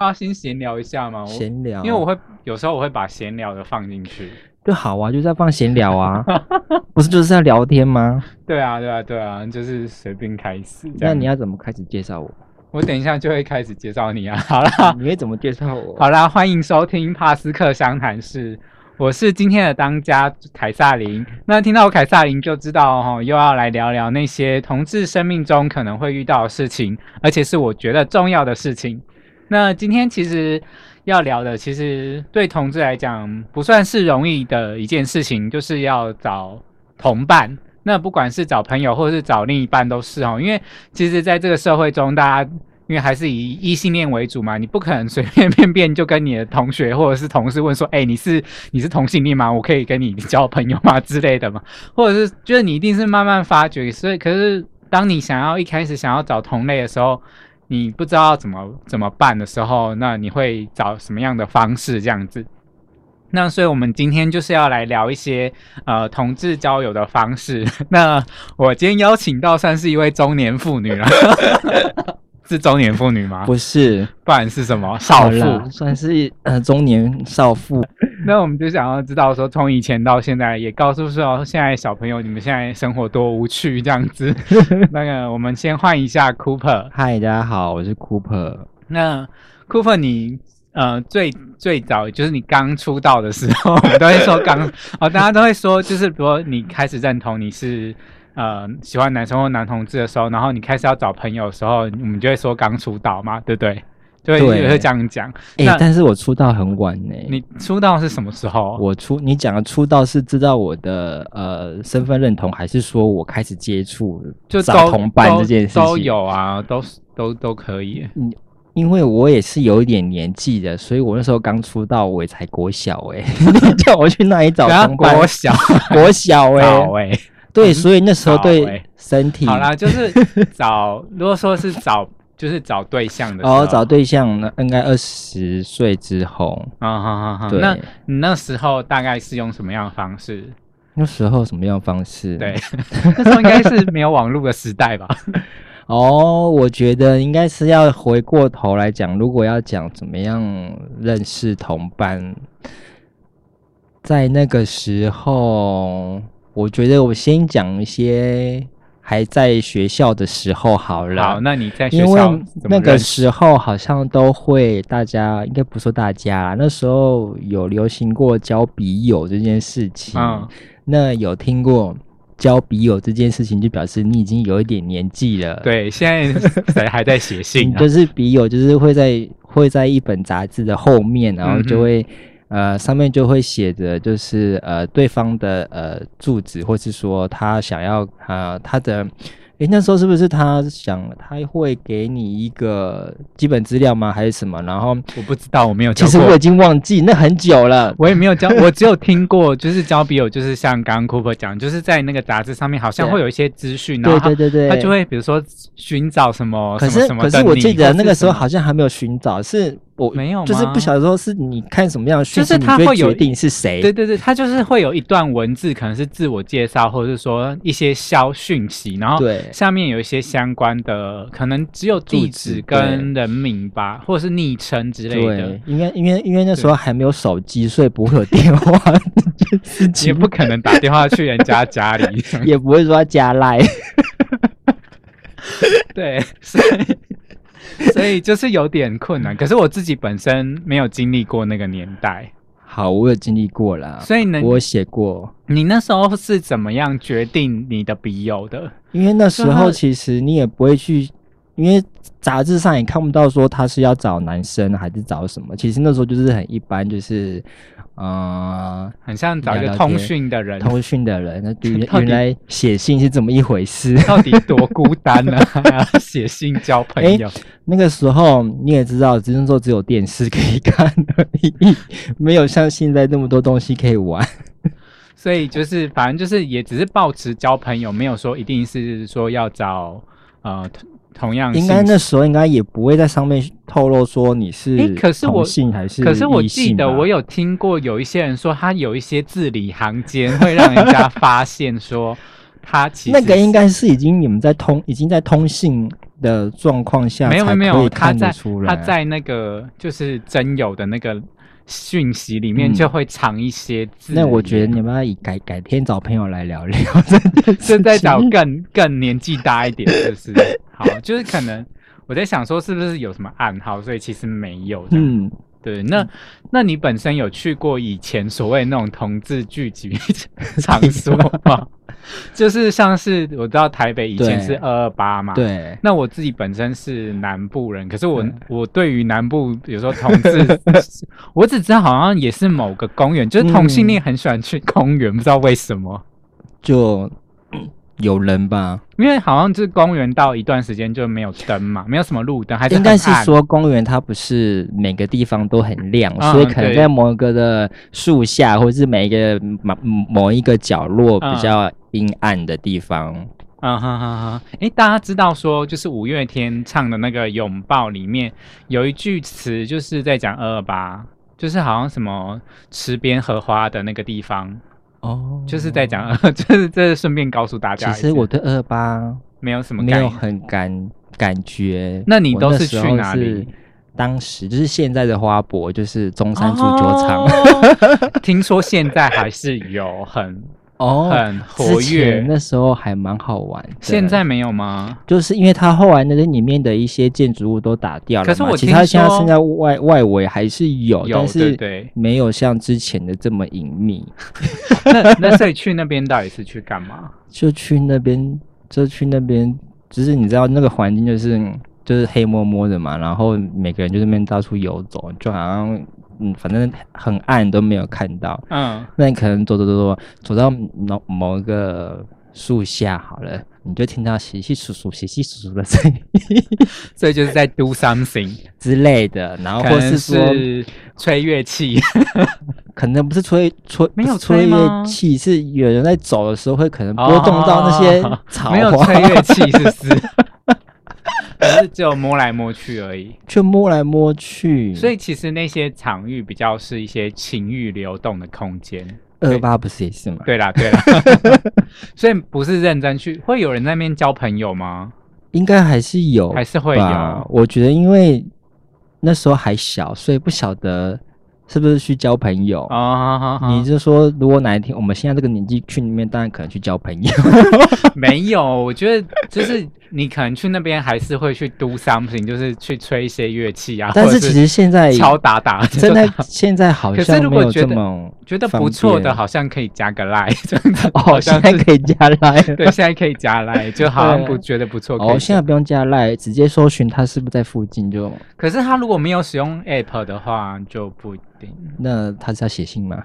要先闲聊一下吗？我闲聊，因为我会有时候我会把闲聊的放进去。就好啊，就是要放闲聊啊，不是就是要聊天吗？对啊，对啊，对啊，就是随便开始。那你要怎么开始介绍我？我等一下就会开始介绍你啊。好啦，你会怎么介绍我？好啦，欢迎收听帕斯克湘谈室，我是今天的当家凯撒琳。那听到凯撒琳就知道哈，又要来聊聊那些同志生命中可能会遇到的事情，而且是我觉得重要的事情。那今天其实。要聊的其实对同志来讲不算是容易的一件事情，就是要找同伴。那不管是找朋友或是找另一半都是哦，因为其实在这个社会中，大家因为还是以异性恋为主嘛，你不可能随随 便便就跟你的同学或者是同事问说：“哎，你是你是同性恋吗？我可以跟你 交朋友吗？”之类的嘛，或者是就是你一定是慢慢发掘。所以，可是当你想要一开始想要找同类的时候，你不知道怎么怎么办的时候，那你会找什么样的方式这样子？那所以我们今天就是要来聊一些呃同志交友的方式。那我今天邀请到算是一位中年妇女了。是中年妇女吗？不是，不然是什么少妇？算是呃中年少妇。那我们就想要知道说，从以前到现在，也告诉说现在小朋友你们现在生活多无趣这样子。那个，我们先换一下 Cooper。嗨，大家好，我是 Cooper。那 Cooper，你呃最最早就是你刚出道的时候，我们都会说刚 哦，大家都会说就是比如你开始认同你是。呃，喜欢男生或男同志的时候，然后你开始要找朋友的时候，我们就会说刚出道嘛，对不对？对，也会这样讲。哎，但是我出道很晚呢。你出道是什么时候？我出，你讲的出道是知道我的呃身份认同，还是说我开始接触就找同伴这件事情都有啊，都都都可以。嗯，因为我也是有一点年纪的，所以我那时候刚出道，我也才国小哎，叫我去那里找同伴？国小，国小哎。对，所以那时候对身体 好啦，就是找，如果说是找，就是找对象的哦，找对象那应该二十岁之后啊，好好好。那你那时候大概是用什么样的方式？那时候什么样的方式？对，那时候应该是没有网络的时代吧？哦，我觉得应该是要回过头来讲，如果要讲怎么样认识同伴，在那个时候。我觉得我先讲一些还在学校的时候好了。好，那你在学校那个时候好像都会，大家应该不说大家，那时候有流行过交笔友这件事情。嗯，那有听过交笔友这件事情，就表示你已经有一点年纪了。对，现在谁还在写信？就是笔友，就是会在会在一本杂志的后面，然后就会。呃，上面就会写着，就是呃，对方的呃住址，或是说他想要呃他的。诶，那时候是不是他想他会给你一个基本资料吗？还是什么？然后我不知道，我没有。其实我已经忘记，那很久了。我也没有交，我只有听过，就是交笔友，就是像刚刚 Cooper 讲，就是在那个杂志上面好像会有一些资讯，然后对对对对，他就会比如说寻找什么，可是可是我记得那个时候好像还没有寻找，是我没有，就是不晓得说是你看什么样的讯息，就是他会决定是谁。对对对，他就是会有一段文字，可能是自我介绍，或者是说一些消讯息，然后对下面有一些。相关的可能只有地址跟人名吧，或者是昵称之类的。因为因为因为那时候还没有手机，所以不会有电话，也不可能打电话去人家家里，也不会说加赖。对，所以 所以就是有点困难。可是我自己本身没有经历过那个年代。好，我有经历过了，所以呢，我写过。你那时候是怎么样决定你的笔友的？因为那时候其实你也不会去，因为杂志上也看不到说他是要找男生还是找什么。其实那时候就是很一般，就是。啊，很像找一个通讯的人，通讯的人，那 原来写信是怎么一回事？到底多孤单呢？写信交朋友？那个时候你也知道，只能说只有电视可以看而已，没有像现在那么多东西可以玩。所以就是，反正就是，也只是保持交朋友，没有说一定是说要找呃。同样，应该那时候应该也不会在上面透露说你是同性还是可是我记得我有听过有一些人说他有一些字里行间会让人家发现说他其实 那个应该是已经你们在通已经在通信的状况下，没有没有他看在。他在那个就是真有的那个讯息里面嗯就会藏一些字。那我觉得你们要以改改天找朋友来聊聊 这件事情。是在找更更年纪大一点，就是？好，就是可能我在想说，是不是有什么暗号，所以其实没有这样。嗯，对，那那你本身有去过以前所谓那种同志聚集 场所吗？就是像是我知道台北以前是二二八嘛，。对，那我自己本身是南部人，可是我对我对于南部有时候同志，我只知道好像也是某个公园，就是同性恋很喜欢去公园，不知道为什么。就嗯有人吧，因为好像就是公园到一段时间就没有灯嘛，没有什么路灯，还是应该是说公园它不是每个地方都很亮，嗯所以可能在某一个的树下，或者是每一个某某一个角落嗯比较阴暗的地方。啊哈哈哈，哎，大家知道说，就是五月天唱的那个《拥抱》里面有一句词，就是在讲二二八，就是好像什么池边荷花的那个地方，哦就是在讲，就是这顺便告诉大家，其实我对二八没有什么没有。很感感觉。那你都是去哪里？当时就是现在的花博，就是中山足球场哦 听说现在还是有很哦很活跃，那时候还蛮好玩的。现在没有吗？就是因为它后来那个里面的一些建筑物都打掉了嘛，可是我其实它听说现在现在外外围还是有，有但是对对。没有像之前的这么隐秘。那那所以去那边到底是去干嘛？就去那边，就去那边，就是你知道那个环境就是就是黑摸摸的嘛，然后每个人就在那边到处游走，就好像嗯，反正很暗都没有看到。嗯，那你可能走走走走走到某某一个树下好了，你就听到稀稀疏疏、稀稀疏疏的声音 所以就是在 do something，之类的，然后或是说是吹乐器，可能不是吹吹，没有吹乐器，是有人在走的时候会可能波动到那些哦草没有，吹乐器，是不是？可是只有摸来摸去而已。就摸来摸去。所以其实那些场域比较是一些情欲流动的空间。二八不是也是吗？对啦，对啦，所以不是认真去，会有人在那边交朋友吗？应该还是有，还是会有？我觉得因为那时候还小，所以不晓得是不是去交朋友。啊，你就说，如果哪一天我们现在这个年纪去里面，当然可能去交朋友。没有，我觉得就是你可能去那边还是会去 do something，就是去吹一些乐器啊，但是其实现在敲打打，真的现在好可是像没有如果觉得这么觉得不错的，好像可以加个的 哦，现在可以加 line，。对，现在可以加 line，就好像不觉得不错。哦，现在不用加 line，，直接搜寻他是不是在附近就。可是他如果没有使用 app 的话，就不那他是要写信吗？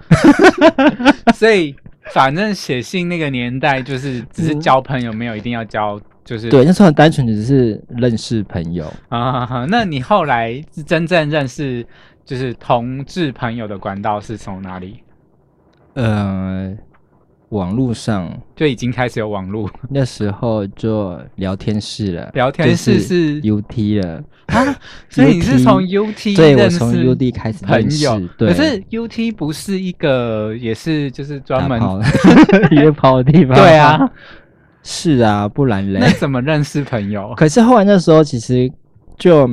所以反正写信那个年代，就是只是嗯交朋友，没有一定要交，就是对，那时候很单纯，只是认识朋友。啊。那你后来是真正认识就是同志朋友的管道是从哪里？呃，网络上就已经开始有网络那时候就聊天室了，聊天室是 UT 了。啊，所以你是从 UT 对，我从 UT 开始朋友，对，可是 UT 不是一个，也是就是专门 约炮的地方。对啊，是啊，不然嘞那。怎么认识朋友？可是后来那时候其实就，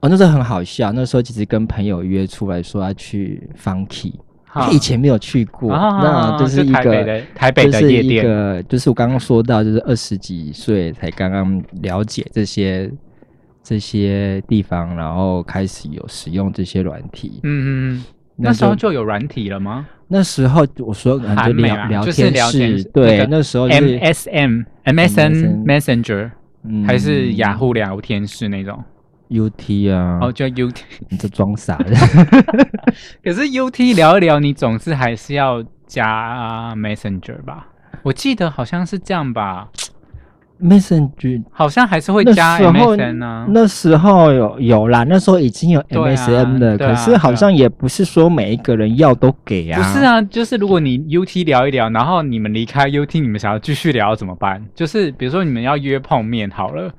哦，那时候很好笑。那时候其实跟朋友约出来说要去 Funky，哈以前没有去过，啊那就是一台北个的台北的就是一夜店，个，就是我刚刚说到，就是二十几岁才刚刚了解这些这些地方，然后开始有使用这些软体。嗯嗯嗯，那那时候就就有软体了吗那时候我说可能就韩美聊聊天室对那时候就是？MSM、MSN、Messenger 嗯还是雅虎聊天室那种？UT 啊，哦，叫 UT。你这装傻的。可是 UT 聊一聊，你总是还是要加 Messenger 吧？我记得好像是这样吧，Messenger 好像还是会加 MSN 啊。那时候有有啦，那时候已经有对啊 MSM 了，啊可是好像也不是说每一个人要都给啊。不是，啊，就是如果你 UT 聊一聊，然后你们离开 UT，你们想要继续聊怎么办？就是比如说你们要约碰面好了，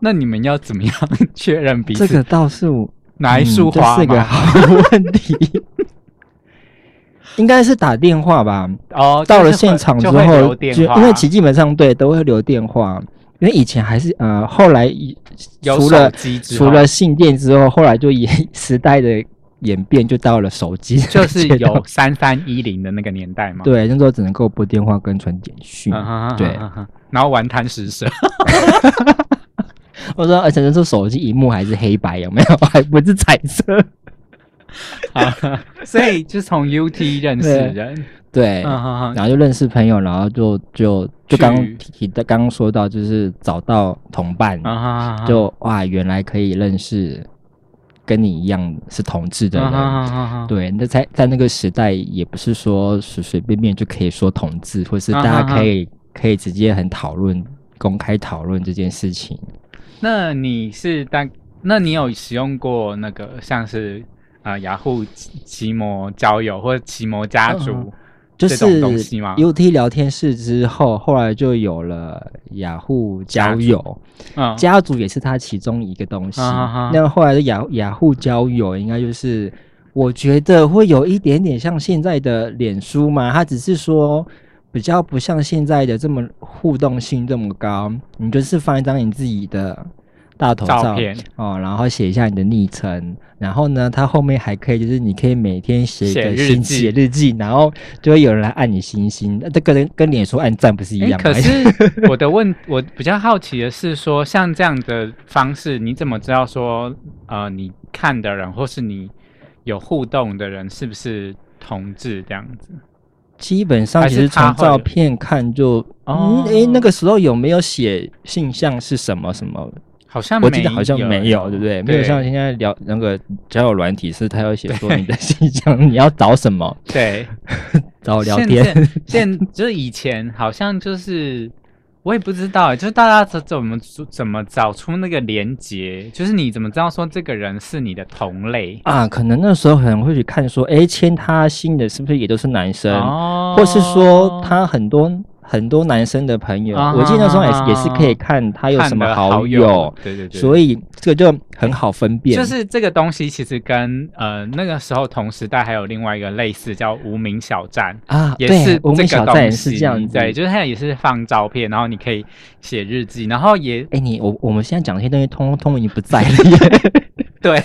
那你们要怎么样 确认彼此？这个倒是我哪一束花嗯这是个？好问题。应该是打电话吧，哦，到了现场之后，就因为其基本上对都会留电话，因为以前还是呃，后来以除了除了信件之后，后来就演时代的演变，就到了手机 就是有三三一零的那个年代嘛。对，那时候只能够拨电话跟传简讯。嗯哼哼对然后玩贪食蛇，我说，而且那时候手机荧幕还是黑白，有没有？还不是彩色。啊所以就从 UT 认识人，对，然后就认识朋友，然后就就就刚去提的刚刚说到，就是找到同伴，就哇，原来可以认识跟你一样是同志的人。对，那在在那个时代，也不是说随随便便就可以说同志，或是大家可以、可以直接很讨论、公开讨论这件事情。那你是当，那你有使用过那个像是啊、呃雅虎奇奇摩交友或者奇摩家族？嗯就这种是东西吗？UT 聊天室之后，后来就有了雅虎交友，嗯，家族也是它其中一个东西。那后来的雅雅虎交友，应该就是我觉得会有一点点像现在的脸书嘛，它只是说比较不像现在的这么互动性这么高，你就是放一张你自己的大头照照片哦，然后写一下你的昵称，然后呢，它后面还可以就是你可以每天写一个日记写日记，然后就会有人来按你星星，那这个跟跟脸书按赞不是一诶样吗？可是 我的问，我比较好奇的是说，像这样的方式，你怎么知道说，呃，你看的人或是你有互动的人是不是同志这样子？基本上其实从照片看就，哦嗯，诶，那个时候有没有写性向是什么什么？好像我记得好像没有，对不对？没有像现在聊那个交友软体是，他要写 说你的性向，你要找什么，对。找我聊天。在现就是以前好像就是我也不知道欸，就是大家怎怎么怎么找出那个连接，就是你怎么知道说这个人是你的同类？啊，可能那时候可能会去看说，诶，签他信的是不是也都是男生，哦或是说他很多很多男生的朋友，啊我记得那时候也是也是可以看他有什么好友，对对对，所以这个就很好分辨。就是这个东西其实跟呃那个时候同时代还有另外一个类似叫无名小站。啊，也是这个们小站也东西，是这样子，对，就是它也是放照片，然后你可以写日记，然后也哎、你我我们现在讲这些东西，通通已经不在了耶。对，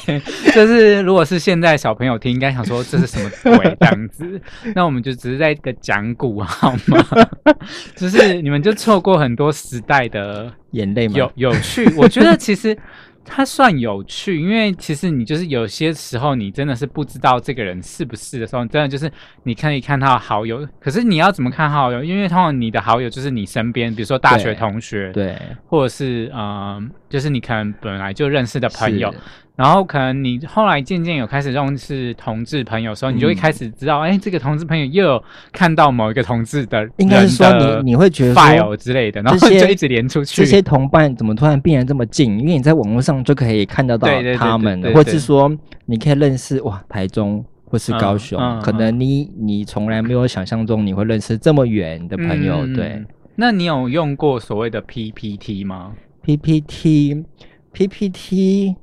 就是如果是现在小朋友听，应该想说这是什么鬼这样子。那我们就只是在一个讲古好吗？就是你们就错过很多时代的眼泪嘛，有有趣。我觉得其实它算有趣，因为其实你就是有些时候你真的是不知道这个人是不是的时候，真的就是你可以看他好友，可是你要怎么看好友？因为通常你的好友就是你身边，比如说大学同学，对或者是嗯、呃就是你可能本来就认识的朋友，然后可能你后来渐渐有开始认识同志朋友的时候，你就会嗯开始知道，哎、这个同志朋友又有看到某一个同志的应该是说你你会觉得说 file 之类的，然后就一直连出去。这些同伴怎么突然变得这么近？因为你在网络上就可以看得到他们或是说你可以认识哇台中或是高雄，嗯嗯可能你你从来没有想象中你会认识这么远的朋友，嗯对。那你有用过所谓的 PPT 吗？PPT PPT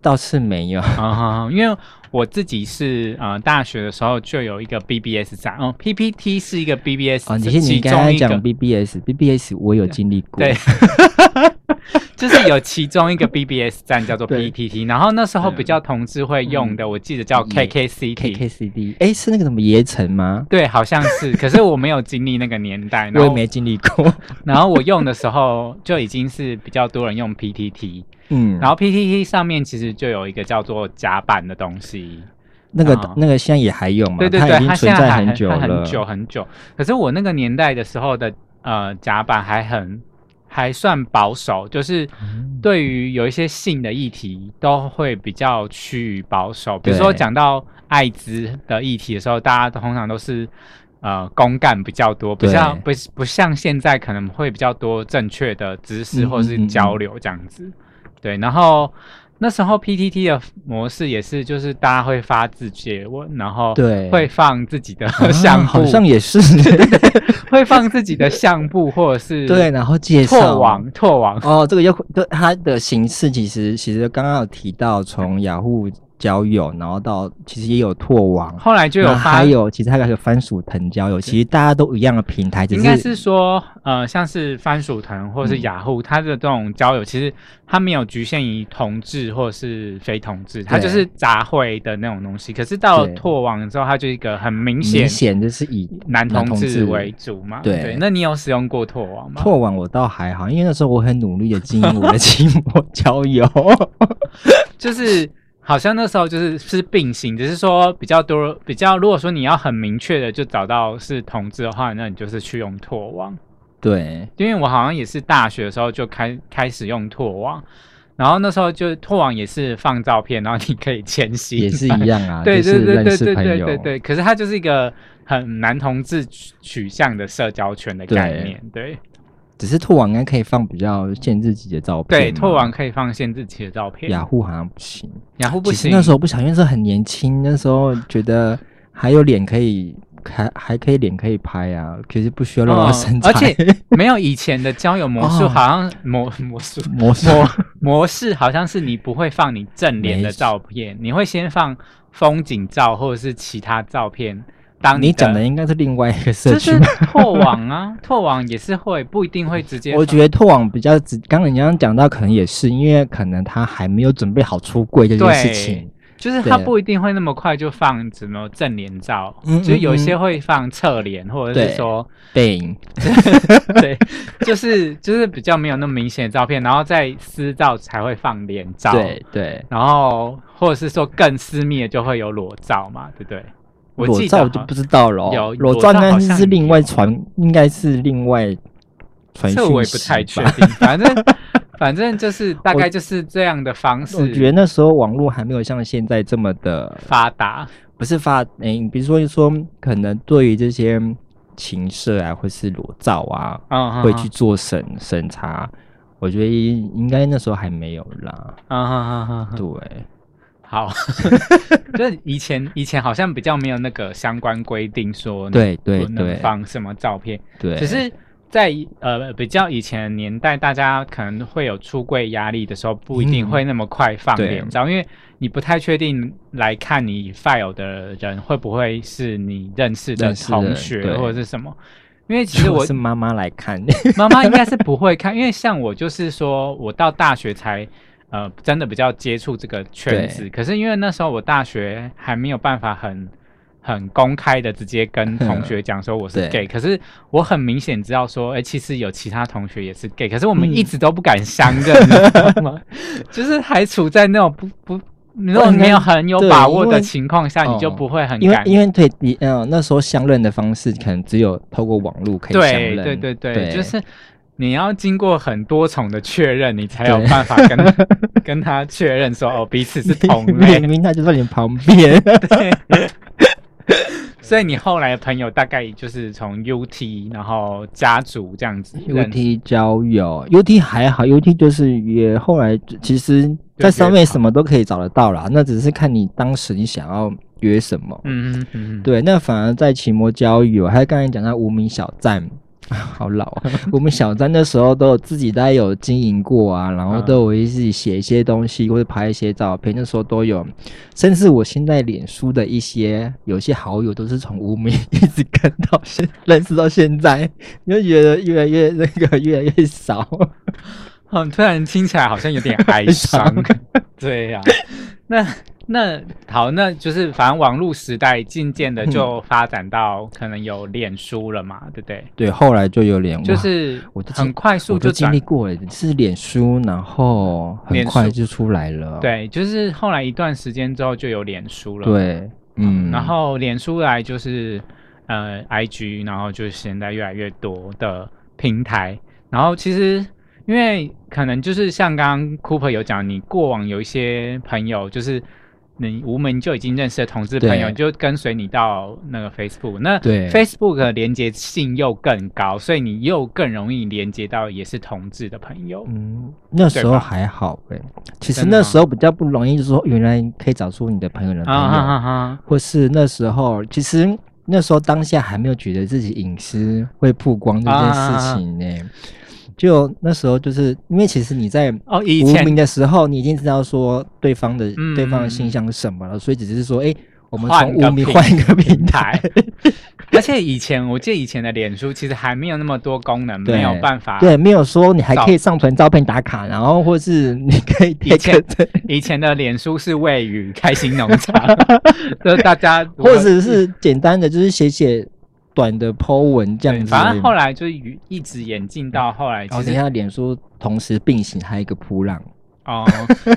倒是没有，啊、因为我自己是呃大学的时候就有一个 BBS 站，哦，PPT 是一个 BBS，哦，你是你其刚才讲 BBS，BBS 我有经历过，对，就是有其中一个 BBS 站叫做对。PTT，然后那时候比较同志会用的，我记得叫 KKCT。KKCD，哎，是那个什么盐城吗？对，好像是，可是我没有经历那个年代，我也没经历过，然后我用的时候就已经是比较多人用 PTT，嗯，然后 PTT 上面其实就有一个叫做甲板的东西，那个啊那个现在也还有嘛？对对对，它存在现在还久了，很久很久。可是我那个年代的时候的呃甲板还很还算保守，就是嗯对于有一些性的议题都会比较趋于保守。比如说对讲到艾滋的议题的时候，大家通常都是。呃，公干比较多，不像不不像现在可能会比较多正确的知识嗯或是交流这样子。对，然后那时候 PTT 的模式也是，就是大家会发自己问，然后对会放自己的啊 相簿，好像也是，会放自己的相簿或者是 对，然后介绍。拓网拓网，哦，这个又对它的形式其实其实刚刚有提到，从雅虎交友，然后到其实也有拓网，后来就有还有其实还有个番薯藤交友，其实大家都一样的平台，只应该是说，呃，像是番薯藤或者是嗯雅虎，它的这种交友，其实它没有局限于同志或者是非同志，它就是杂烩的那种东西。可是到了拓网之后，它就一个很明显明显就是以男同志男同志为主嘛。对那你有使用过拓网吗？拓网我倒还好，因为那时候我很努力的经营我的 寂寞交友。就是好像那时候就是是并行，只是说比较多比较，如果说你要很明确的就找到是同志的话，那你就是去用拓网。对，因为我好像也是大学的时候就开开始用拓网，然后那时候就拓网也是放照片，然后你可以签信，也是一样啊，对对对对对。对对对。可是它就是一个很男同志取取向的社交圈的概念，对只是兔网应该可以放比较限制级的照片。对，兔网可以放限制级的照片，雅虎好像不行。雅虎不行。其实那时候不小心，那时候很年轻，那时候觉得还有脸可以，还还可以脸可以拍啊，可是不需要露到嗯身材。而且 没有以前的交友模式，哦好像模模式模式模模式好像是你不会放你正脸的照片，你会先放风景照或者是其他照片。当你的讲的应该是另外一个社就是区吧。拓网啊，拓网也是会不一定会直接。我觉得拓网比较直，刚刚你刚刚讲到，可能也是因为可能他还没有准备好出柜这件事情。就是他不一定会那么快就放什么正脸照，嗯就是有一些会放侧脸，或者是说背影，对，就是就是比较没有那么明显的照片，然后在私照才会放脸照，对对，然后或者是说更私密的就会有裸照嘛，对不对？我裸照我就不知道了哦。裸裸照照应该是另外传，应该是另外传讯息吧。这我也不太确定，反正 反正就是大概就是这样的方式。我觉得那时候网络还没有像现在这么的，发达，不是发诶、比如说说可能对于这些情色啊，或是裸照啊，嗯，会去做审审查。我觉得应该那时候还没有啦。嗯，嗯嗯嗯嗯，对，好，就是以前以前好像比较没有那个相关规定说你对对不能对放什么照片，对，只是在呃比较以前的年代，大家可能会有出柜压力的时候，不一定嗯会那么快放脸照，因为你不太确定来看你 file 的人会不会是你认识的同学对。或者是什么。因为其实 我是妈妈来看，妈妈应该是不会看，因为像我就是说我到大学才呃真的比较接触这个圈子，可是因为那时候我大学还没有办法很很公开的直接跟 同学讲说我是 gay，可是我很明显知道说，哎、其实有其他同学也是 gay，可是我们嗯。一直都不敢相认，你知道吗？就是还处在那种不不。如果没有很有把握的情况下，你就哦。不会很因为敢因为对你呃那时候相认的方式可能只有透过网络可以相认，对对对，对，就是你要经过很多重的确认，你才有对办法跟 跟他确认说哦彼此是同类明。明他就在你旁边，对，所以你后来的朋友大概就是从 UT，然后家族这样子。UT 交友，UT 还好，UT 就是也后来其实在上面什么都可以找得到啦，那只是看你当时你想要约什么。嗯嗯嗯嗯，对，那反而在奇摩交友，还有刚才讲到无名小站，好老啊！我们小站的时候都有自己在有经营过啊，然后嗯都有一自己写一些东西或者拍一些照片，那时候都有。甚至我现在脸书的一些有些好友都是从无名一直跟到现认识到现在，你就觉得越来越那个越来越少。嗯，突然听起来好像有点哀伤。对呀、那那好，那就是反正网络时代渐渐的就发展到可能有脸书了嘛，对不对？对，后来就有脸，就是我很快速就经历过了，是脸书，然后很快就出来了。对，就是后来一段时间之后就有脸书了。，对，嗯，然后脸书来就是呃 IG，然后就是现在越来越多的平台。然后其实因为可能就是像刚刚 Cooper 有讲，你过往有一些朋友就是。你无门就已经认识的同志朋友，就跟随你到那个 Facebook，那对。Facebook 的连接性又更高，所以你又更容易连接到也是同志的朋友。嗯，那时候还好哎、其实那时候比较不容易，就是说原来可以找出你的朋友的朋友，啊哈哈哈，或是那时候其实那时候当下还没有觉得自己隐私会曝光这件事情呢、就那时候就是因为其实你在哦，以前。无名的时候，你已经知道说对方的、嗯。对方的性向是什么了，所以只是说，哎、我们从换个平无名换一个平台，而且以前我记得以前的脸书其实还没有那么多功能，对。没有办法。对，没有说你还可以上传照片打卡，然后或是你可以以前 以前的脸书是位于开心农场，就是大家或者是简单的就是写写短的 po 文这，样子。反正后来就一一直演进到后来，其后你看脸书同时并行，还有一个扑浪，哦，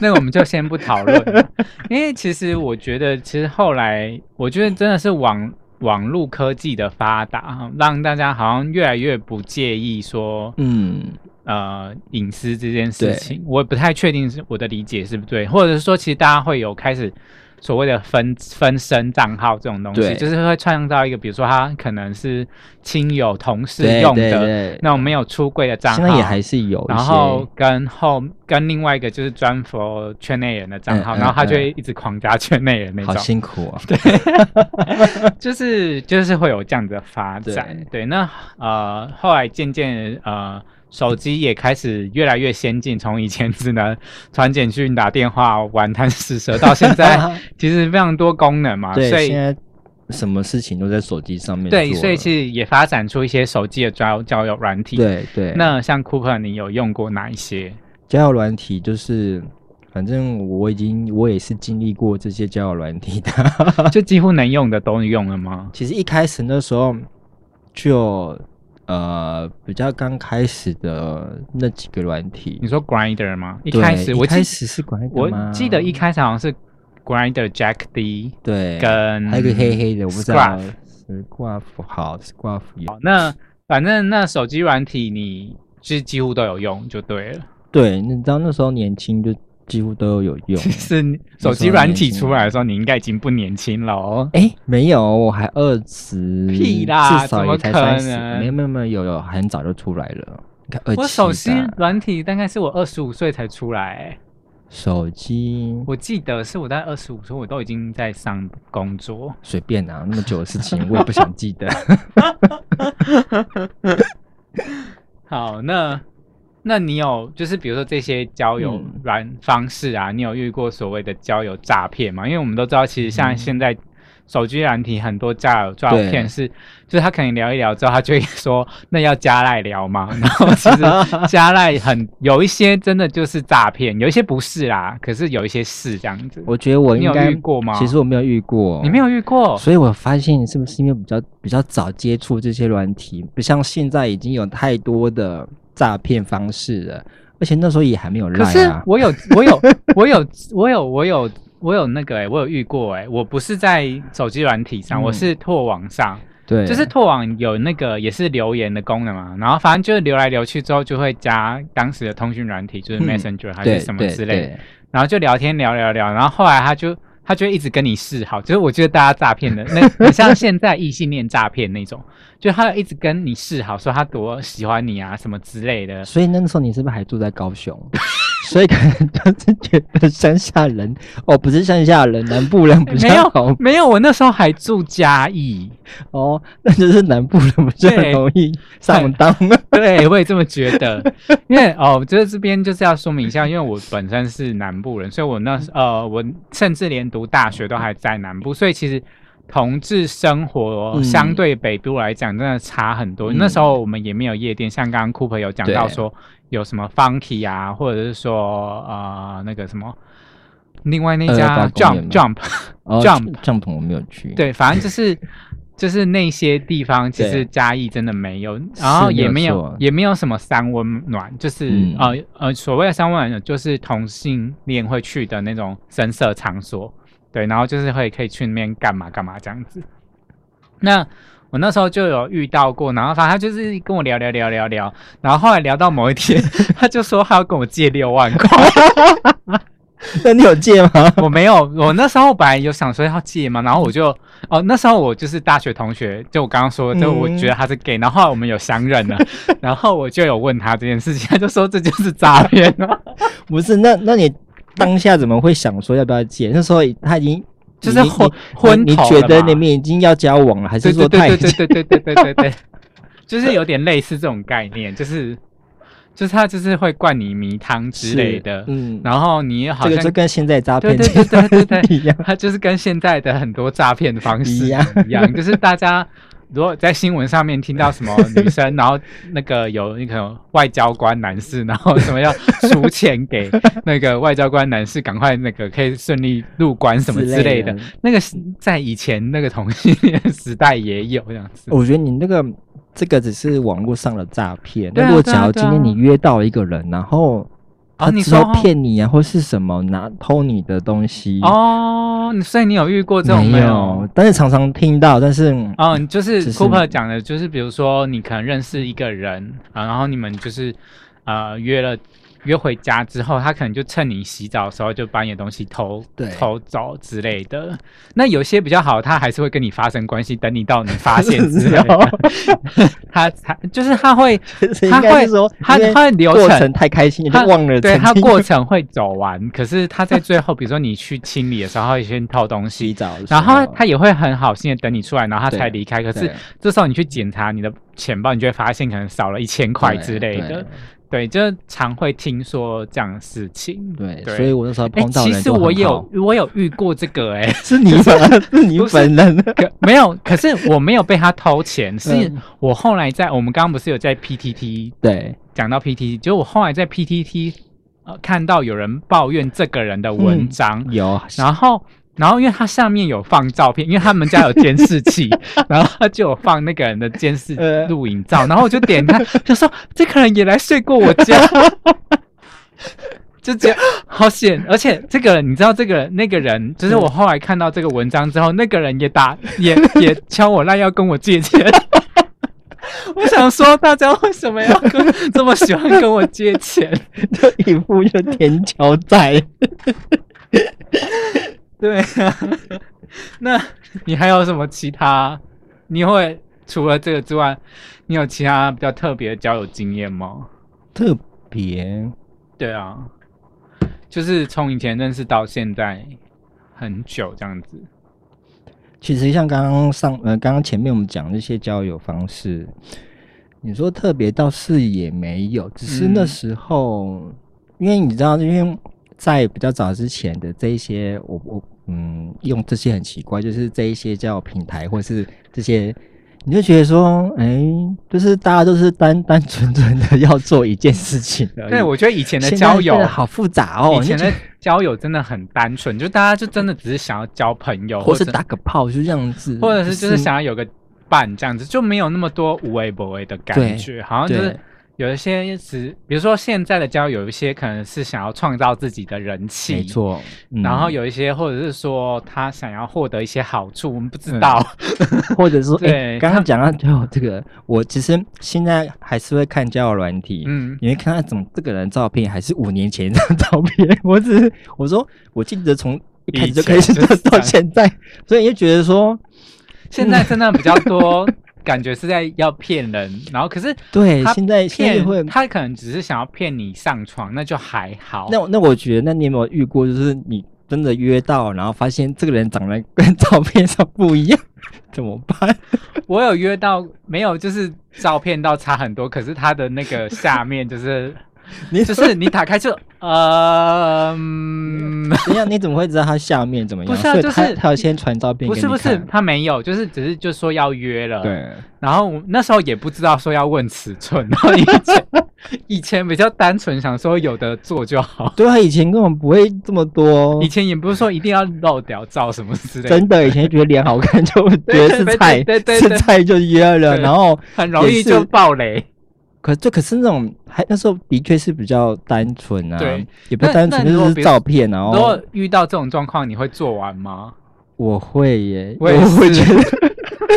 那我们就先不讨论，因为其实我觉得，其实后来我觉得真的是网网络科技的发达，让大家好像越来越不介意说嗯，呃隐私这件事情，我也不太确定是我的理解是不是对，或者是说其实大家会有开始所谓的分分身账号这种东西，就是会创造一个，比如说他可能是亲友、同事对对用的那种没有出柜的账号，现在也还是有，然后跟后跟另外一个就是专 for 圈内人的账号，嗯嗯然后他就会一直狂加圈内人那好种，辛苦哦。就是就是会有这样子的发展。对，那呃后来渐渐呃手机也开始越来越先进，从以前只能传简讯、打电话、玩贪食蛇，到现在 其实非常多功能嘛，对，所以现在什么事情都在手机上面对，所以其实也发展出一些手机的交交友软体。，对对，那像 Cooper，你有用过哪一些？交友软体就是，反正我已经我也是经历过这些交友软体的。就几乎能用的都用了吗？其实一开始那时候就呃比较刚开始的那几个软体你，说 Grinder 吗？一开始我一开始是 Grinder，我记得一开始好像是 Grinder Jack D 对，跟还有个黑黑的，我不知道是挂符好是挂符有。那反正那手机软体你是几乎都有用就对了。对，你知道那时候年轻就几乎都有用。其实手机软体出来的时候，你应该已经不年轻了哦。哎，没有，我还二十，屁啦至少也才三十，能没有没有没有，有有很早就出来了。我手机的软体大概是我二十五岁才出来、欸，手机我记得是我在二十五岁，我都已经在上工作。随便啊，那么久的事情我也不想记得。好，那那你有就是比如说这些交友嗯软方式啊，你有遇过所谓的交友诈骗吗？因为我们都知道，其实像现在手机软体很多交友诈骗是，就是他可能聊一聊之后，他就会说那要加赖聊吗？然后其实 加赖很有一些真的就是诈骗，有一些不是啦，可是有一些是这样子。我觉得我有应该遇过吗其实我没有遇过，你没有遇过？所以我发现是不是因为比较比较早接触这些软体，不像现在已经有太多的诈骗方式了，而且那时候也还没有可赖啊。是我有，我有，我有，我有，我有，我有那个哎、我有遇过哎、我不是在手机软体上，嗯。我是拓网上，对，就是拓网有那个也是留言的功能嘛，然后反正就是留来留去之后就会加当时的通讯软体，就是嗯。Messenger 还是什么之类的，对。然后就聊天聊聊聊，然后后来他就他就会一直跟你示好，就是我觉得大家诈骗的那 很像现在异性恋诈骗那种，就他一直跟你示好，说他多喜欢你啊什么之类的，所以那个时候你是不是还住在高雄？所以可能就是觉得乡下人哦，不是乡下人，南部人比没较好有没有，我那时候还住嘉义，哦，那就是南部人比较对容易上当。对我也这么觉得。因为哦，就是这边就是要说明一下，因为我本身是南部人，所以我那时呃，我甚至连读大学都还在南部，所以其实。同志生活嗯相对北部来讲，真的差很多。嗯那时候我们也没有夜店，像刚刚 Cooper 有讲到对说有什么 Funky 啊，或者是说呃那个什么，另外那家 Jump Jump 吗 Jump 帐篷我没有去。对，反正就是 就是那些地方，其实对嘉义真的没有，然后也没有没有也没有什么三温暖，就是、嗯呃呃所谓的三温暖就是同性恋会去的那种深色场所，对，然后就是会可以去那边干嘛干嘛这样子。那我那时候就有遇到过，然后反正他就是跟我聊聊聊聊聊，然后后来聊到某一天，他就说他要跟我借六万块。那你有借吗？我没有，我那时候本来有想说要借嘛，然后我就哦，那时候我就是大学同学，就我刚刚说，就我嗯觉得他是 gay，然后后来我们有相认了，然后我就有问他这件事情，他就说这就是诈骗啊，不是，那那你当下怎么会想说要不要借？那时候他已经你就是昏昏你觉得你们已经要交往了，还是说太对对对对对对对对对，就是有点类似这种概念，就是就是他就是会灌你迷汤之类的，嗯，然后你好像这个就跟现在诈骗对对对对 一样，他就是跟现在的很多诈骗的方式一样一样，就是大家如果在新闻上面听到什么 女生，然后那个有那个外交官男士，然后什么要出钱给那个外交官男士，赶快那个可以顺利入关什么之类的，那个是在以前那个同性恋时代也有这样子。我觉得你那个这个只是网络上的诈骗。那如果假如今天你约到一个人，然后他哦你说骗你啊，或是什么拿偷你的东西，哦，你所以你有遇过这种没有？但是常常听到，但是哦，你就是 Cooper 讲的，就是比如说你可能认识一个人啊，然后你们就是呃约了约回家之后，他可能就趁你洗澡的时候就把你的东西偷偷走之类的。那有些比较好，他还是会跟你发生关系，等你到你发现之类的，他才就是他会他会说他他会流程过程太开心，他忘了对他过程会走完，可是他在最后，比如说你去清理的时候，他会先偷东西洗，澡然后他也会很好心的等你出来，然后他才离开。可是对这时候你去检查你的钱包，你就会发现可能少了一千块之类的。对，就常会听说这样的事情。对，对。所以我那时候碰到其实我有，我有遇过这个、哎，是你本是你本人，可没有，可是我没有被他偷钱，是嗯我后来在我们刚刚不是有在 PTT 对，讲到 PTT，就我后来在 PTT 呃看到有人抱怨这个人的文嗯章，有。然后，然后因为他上面有放照片，因为他们家有监视器，然后他就有放那个人的监视呃录影照，然后我就点开，就说这个人也来睡过我家，就觉得好险，而且这个人你知道，这个人那个人，就是我后来看到这个文章之后，那个人也打 也也敲我烂要跟我借钱。我想说，大家为什么要跟这么喜欢跟我借钱？就一副就天桥在。对啊，那你还有什么其他？你会除了这个之外，你有其他比较特别的交友经验吗？特别对啊，就是从以前认识到现在很久这样子。其实像刚刚上呃，刚刚前面我们讲那些交友方式，你说特别倒是也没有，只是那嗯时候，因为你知道，因为在比较早之前的这一些，我我嗯，用这些很奇怪，就是这一些叫平台或是这些。你就觉得说，哎、就是大家都是单 单纯纯的要做一件事情而已。对，我觉得以前的交友好复杂哦，以前的交友真的很单纯，就大家就真的只是想要交朋友，或是打个炮就这样子，或者是就是想要有个伴这样子，就没有那么多无为不为的感觉，好像就是对有一些是，比如说现在的交友，有一些可能是想要创造自己的人气，没。错，嗯然后有一些，或者是说他想要获得一些好处，我们不知嗯道。或者说，哎、对他刚刚讲到交友这个，我其实现在还是会看交友软体，嗯，你会看到怎么这个人照片，还是五年前的照片。我只是我说，我记得从一开始就开始到现在，所以你就觉得说，现在真的比较多，感觉是在要骗人，然后可是对，他现在骗会。他可能只是想要骗你上床，那就还好。那我那我觉得，那你有没有遇过，就是你真的约到，然后发现这个人长得跟照片上不一样，怎么办？我有约到，没有，就是照片到差很多，可是他的那个下面就是，你就是你打开就，呃，嗯怎样？你怎么会知道他下面怎么样？不是啊就是他他有先传照片不是不是看，他没有，就是只是就说要约了，，对。然后我那时候也不知道说要问尺寸，然后以前 以前比较单纯，想说有的做就好，对啊，以前根本不会这么多以，前也不是说一定要露屌照什么之类的，真的，以前觉得脸好看就 觉得是对菜，对对是菜就约了，然后很容易就爆雷。可就可是那种还那时候的确是比较单纯啊，对，也不单纯就是照片，然后如果遇到这种状况，你会做完吗？我会耶，我也会觉得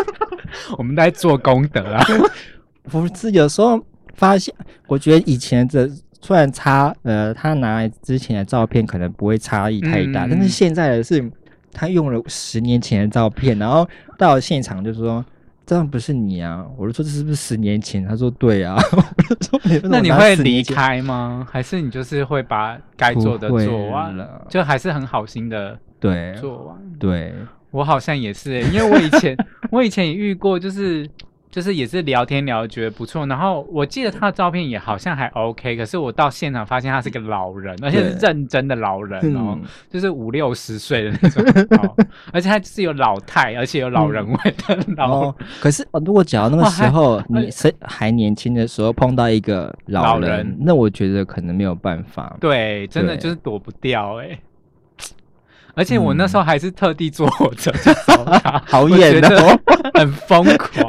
我们在做功德啊。不是有时候发现，我觉得以前的虽然差呃，他拿来之前的照片可能不会差异太大，嗯但是现在的是他用了十年前的照片，然后到了现场就说。这样不是你啊！我就说这是不是十年前？他说对啊。我就说你为什么那你会离开吗？还是你就是会把该做的做完了就还是很好心的对做完。对，我好像也是欸、因为我以前 我以前也遇过，就是就是也是聊天聊得觉得不错，然后我记得他的照片也好像还 OK，可是我到现场发现他是个老人，而且是认真的老人哦，嗯。就是五六十岁的那种，哦、而且他就是有老态，而且有老人味的老哦，可是哦，如果假如那个时候哎你是还年轻的时候碰到一个老人，老人。那我觉得可能没有办法。对，真的就是躲不掉哎、而且我那嗯时候还是特地坐火车去找他，好我远觉得哦很疯狂，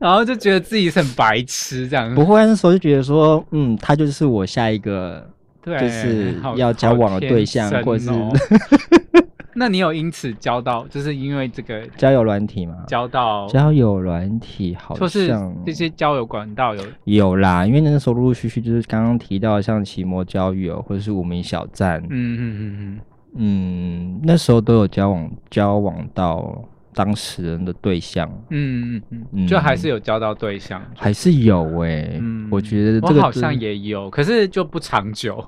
然后就觉得自己是很白痴这样。不会，那时候就觉得说，嗯，他就是我下一个对，就是要交往的对象或是真哦 那你有因此交到，就是因为这个交友软体吗。交到，交友软体好就是像这些交友管道有有啦，因为那时候陆陆续续就是刚刚提到像奇摩交友或者是无名小站，嗯嗯嗯嗯，嗯，那时候都有交往交往到当事人的对象，嗯嗯嗯，嗯就还是有交到对象。还是有诶、嗯我觉得这个好像也有，可是就不长久。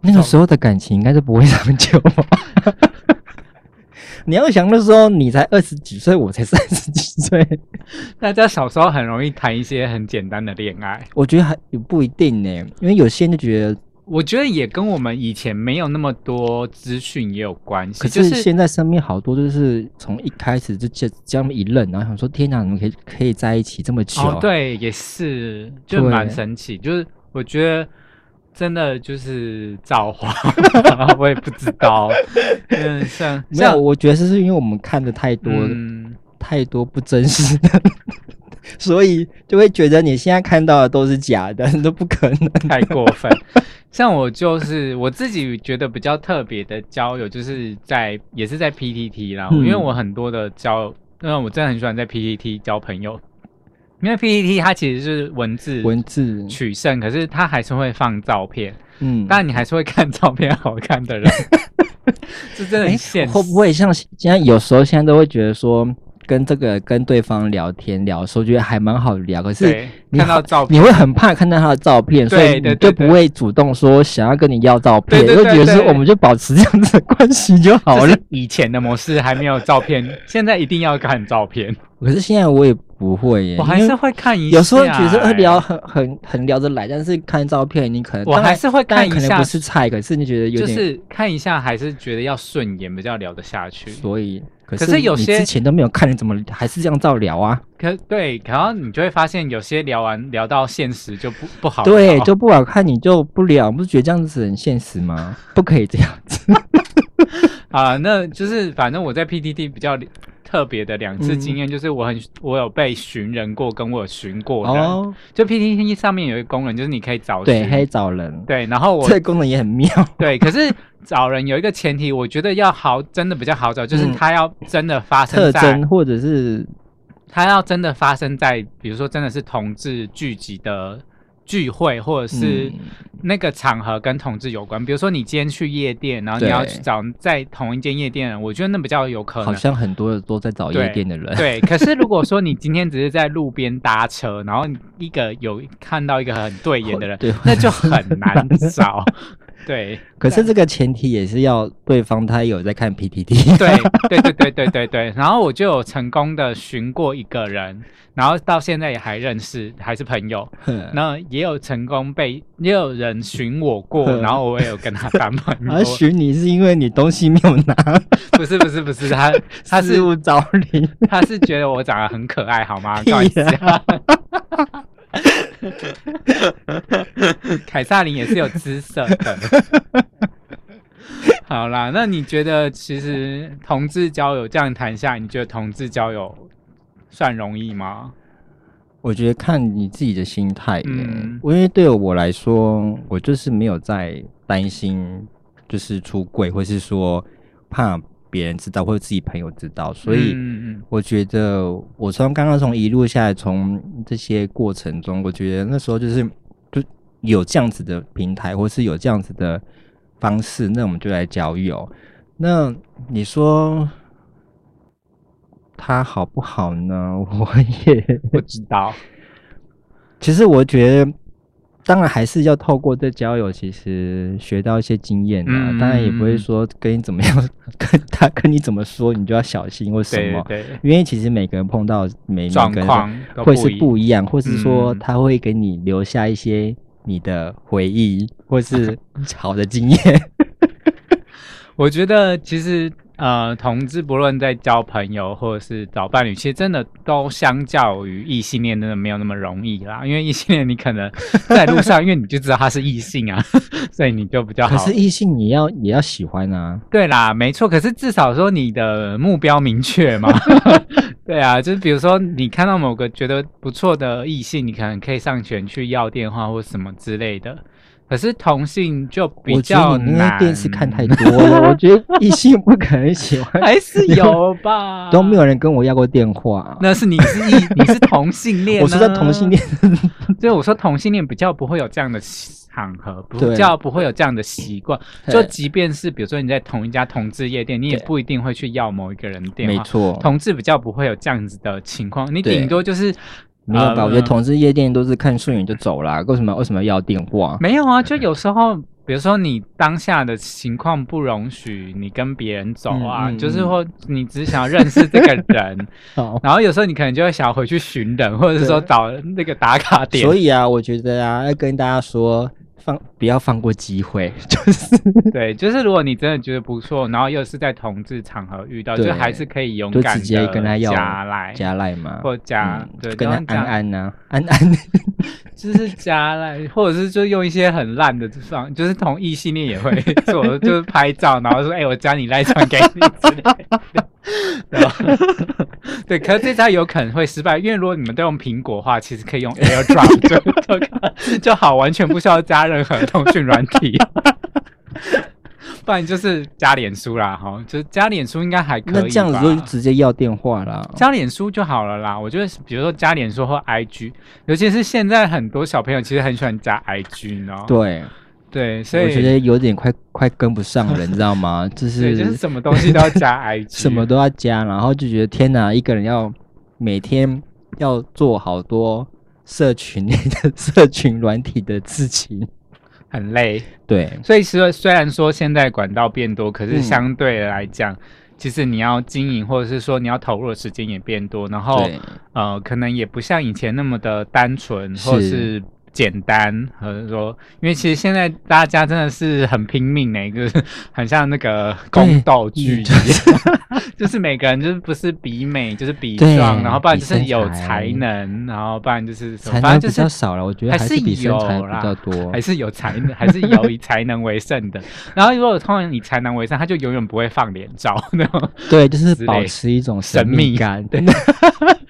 那个时候的感情应该是不会长久吧。你要想那时候你才二十几岁，我才三十几岁，大家小时候很容易谈一些很简单的恋爱，我觉得还也不一定呢，因为有些人就觉得，我觉得也跟我们以前没有那么多资讯也有关系。可就是是现在身边好多就是从一开始就这这样一愣，然后想说天哪，你们可以可以在一起这么久，哦，对，也是，就对蛮神奇。就是我觉得真的就是造化，我也不知道。嗯，像没有，我觉得是因为我们看的太多、嗯，太多不真实的，所以就会觉得你现在看到的都是假的，都不可能。太过分。像我就是我自己觉得比较特别的交友，就是在也是在 PTT 啦，嗯因为我很多的交，因为我真的很喜欢在 PTT 交朋友，因为 PTT 它其实是文字文字，取胜，可是它还是会放照片，嗯，当然你还是会看照片好看的人，这真的哎很现实。会不会像现在有时候现在都会觉得说，跟这个跟对方聊天聊的时候，觉得还蛮好聊，可是你看到照片你会很怕看到他的照片，所以你就不会主动说想要跟你要照片，就觉得说我们就保持这样子的关系就好了。以前的模式还没有照片，现在一定要看照片。可是现在我也不会耶，我还是会看一下、有时候觉得欸呃聊很很很聊得来，但是看照片你可能我还是会看一下可能不是菜，可是你觉得有点，就是看一下，还是觉得要顺眼，比较聊得下去。所以可可是有些之前都没有看，你怎么还是这样照聊啊？可对，然后你就会发现，有些聊完聊到现实就不不好。对，就不好看，你就不聊，不是觉得这样子很现实吗？不可以这样子。啊，那就是反正我在 PTT 比较特别的两次经验，就是我很我有被寻人过，跟我有寻过人。哦，就 PTT 上面有一个功能，就是你可以找对，寻可以找人，对，然后我 这个功能也很妙。对，可是找人有一个前提，我觉得要好，真的比较好找，就是嗯。他要真的发生特在，征或者是他要真的发生在，比如说真的是同志聚集的聚会，或者是嗯那个场合跟同志有关。比如说你今天去夜店，然后你要去找在同一间夜店人，我觉得那比较有可能。好像很多人都在找夜店的人。对，可是如果说你今天只是在路边搭车，然后你一个有看到一个很对眼的人，对，那就很难找。对，可是这个前提也是要对方他有在看 PPT。对对对对对对对，然后我就有成功的寻过一个人，然后到现在也还认识，还是朋友。那也有成功被，也有人寻我过，然后我也有跟他当朋他友。寻你是因为你东西没有拿，不是不是不是，他 他是失物招领。他是觉得我长得很可爱，好吗？屁不好意思。凯撒琳也是有姿色的。好啦，那你觉得其实同志交友这样谈下来，你觉得同志交友算容易吗？我觉得看你自己的心态耶，嗯因为对我来说，我就是没有在担心，就是出柜，或是说怕别人知道，或者自己朋友知道，所以我觉得我从刚刚从一路下来，从这些过程中，我觉得那时候就是就有这样子的平台，或是有这样子的方式，那我们就来交友。那你说他好不好呢？我也不知道。其实我觉得当然还是要透过这交友，其实学到一些经验啊。嗯当然也不会说跟你怎么样，跟他跟你怎么说，你就要小心或什么。对对，因为其实每个人碰到每况会是不一样，或是说嗯他会给你留下一些你的回忆，或是 好的经验。我觉得其实呃，同志不论在交朋友或者是找伴侣，其实真的都相较于异性恋真的没有那么容易啦。因为异性恋你可能在路上，因为你就知道他是异性啊，所以你就比较好。可是异性你要也要喜欢啊，对啦，没错。可是至少说你的目标明确嘛。对啊，就是比如说你看到某个觉得不错的异性，你可能可以上前去要电话或什么之类的。可是同性就比较难。电视看太多了，我觉得异性不可能喜欢，还是有吧，都没有人跟我要过电话。那是你是异，你是同性恋、啊，我是在同性恋，所以我说同性恋比较不会有这样的场合，比对。较不会有这样的习惯。就即便是比如说你在同一家同志夜店，你也不一定会去要某一个人的电话。没错，同志比较不会有这样子的情况，你对。顶多就是没有吧？呃我觉得同志夜店都是看顺眼就走啦，为什么为什么要电话？没有啊，就有时候，比如说你当下的情况不容许你跟别人走啊，嗯嗯就是或你只想要认识这个人，然后有时候你可能就会想要回去寻人，或者是说找那个打卡点。所以啊，我觉得啊，要跟大家说，放不要放过机会，就是对，就是如果你真的觉得不错，然后又是在同志场合遇到，就还是可以勇就敢直接地跟他要加赖，加赖嘛，或加、嗯对，跟他安安呐，安安，就是加来，或者是就用一些很烂的方，就是同异性恋也会做，就是拍照，然后说：“哎、我加你赖传给你之类的。”对可是这招有可能会失败，因为如果你们都用苹果的话，其实可以用 AirDrop 就就就好，完全不需要加任何通讯软体。不然就是加脸书啦，哈，就是加脸书应该还可以吧。那这样子就直接要电话啦。加脸书就好了啦。我觉得，比如说加脸书或 IG，尤其是现在很多小朋友其实很喜欢加 IG 你知道吗？对，对，所以我觉得有点快快跟不上了，你知道吗？就是，就是是什么东西都要加 IG，什么都要加，然后就觉得天哪，一个人要每天要做好多社群的社群软体的事情。很累。对，所以虽虽然说现在管道变多，可是嗯。相对来讲，其实你要经营或者是说你要投入的时间也变多，然后，呃，可能也不像以前那么的单纯或者是。是简单，或者说，因为其实现在大家真的是很拼命的，就是很像那个宫斗剧一样，就是每个人就是不是比美就是比对壮，然后不然就是有才能，然后不然就是，才能比反正就是较少了，我觉得还还是比身有材比较多还。是有才能，还是有以才能为胜的。然后如果通常以才能为胜，他就永远不会放脸照 那种对，就是保持一种神秘秘感。对，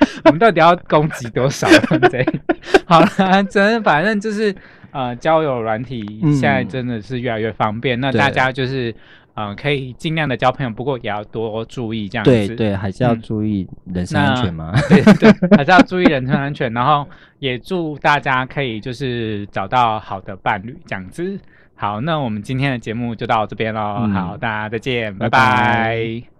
我们到底要攻击多少人？这 好了，真反正就是呃，交友软体嗯现在真的是越来越方便。那大家就是呃，可以尽量的交朋友，不过也要多注意这样子。对对，还是要嗯注意人身安全嘛。对对，还是要注意人身安全，然后也祝大家可以就是找到好的伴侣这样子。好，那我们今天的节目就到这边喽。嗯好，大家再见，拜拜拜拜